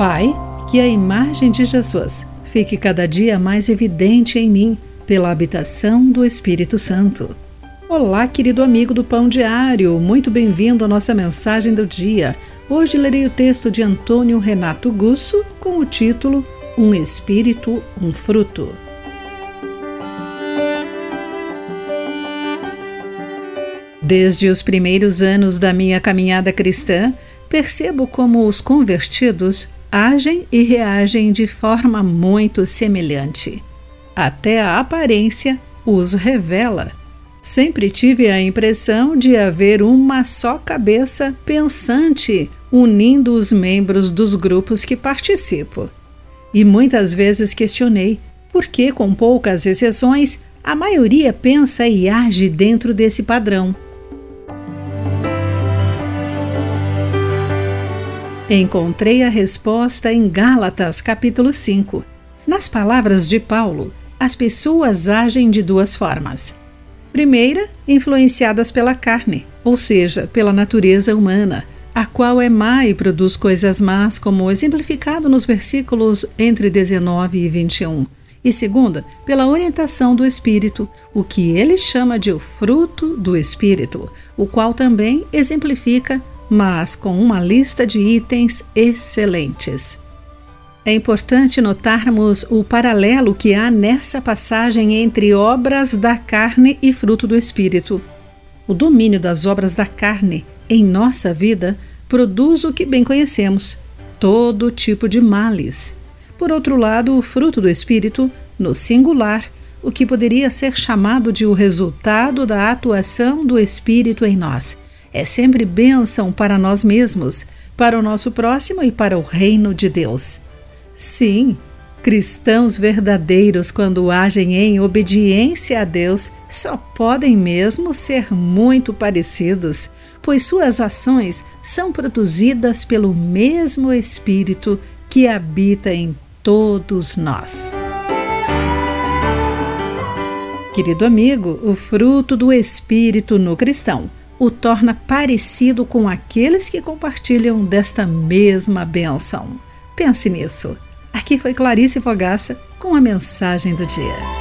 Pai, que a imagem de Jesus fique cada dia mais evidente em mim pela habitação do Espírito Santo. Olá, querido amigo do Pão Diário, muito bem-vindo à nossa mensagem do dia. Hoje lerei o texto de Antônio Renato Gusso com o título Um Espírito, um Fruto. Desde os primeiros anos da minha caminhada cristã, percebo como os convertidos agem e reagem de forma muito semelhante. Até a aparência os revela. Sempre tive a impressão de haver uma só cabeça pensante unindo os membros dos grupos que participo. E muitas vezes questionei por que, com poucas exceções, a maioria pensa e age dentro desse padrão. Encontrei a resposta em Gálatas, capítulo 5. Nas palavras de Paulo, as pessoas agem de duas formas. Primeira, influenciadas pela carne, ou seja, pela natureza humana, a qual é má e produz coisas más, como exemplificado nos versículos entre 19 e 21. E segunda, pela orientação do Espírito, o que ele chama de o fruto do Espírito, o qual também exemplifica mas com uma lista de itens excelentes. É importante notarmos o paralelo que há nessa passagem entre obras da carne e fruto do espírito. O domínio das obras da carne em nossa vida produz o que bem conhecemos, todo tipo de males. Por outro lado, o fruto do espírito, no singular, o que poderia ser chamado de o resultado da atuação do espírito em nós é sempre bênção para nós mesmos, para o nosso próximo e para o reino de Deus. Sim, cristãos verdadeiros, quando agem em obediência a Deus, só podem mesmo ser muito parecidos, pois suas ações são produzidas pelo mesmo Espírito que habita em todos nós. Querido amigo, o fruto do Espírito no cristão o torna parecido com aqueles que compartilham desta mesma bênção. Pense nisso. Aqui foi Clarice Fogaça com a mensagem do dia.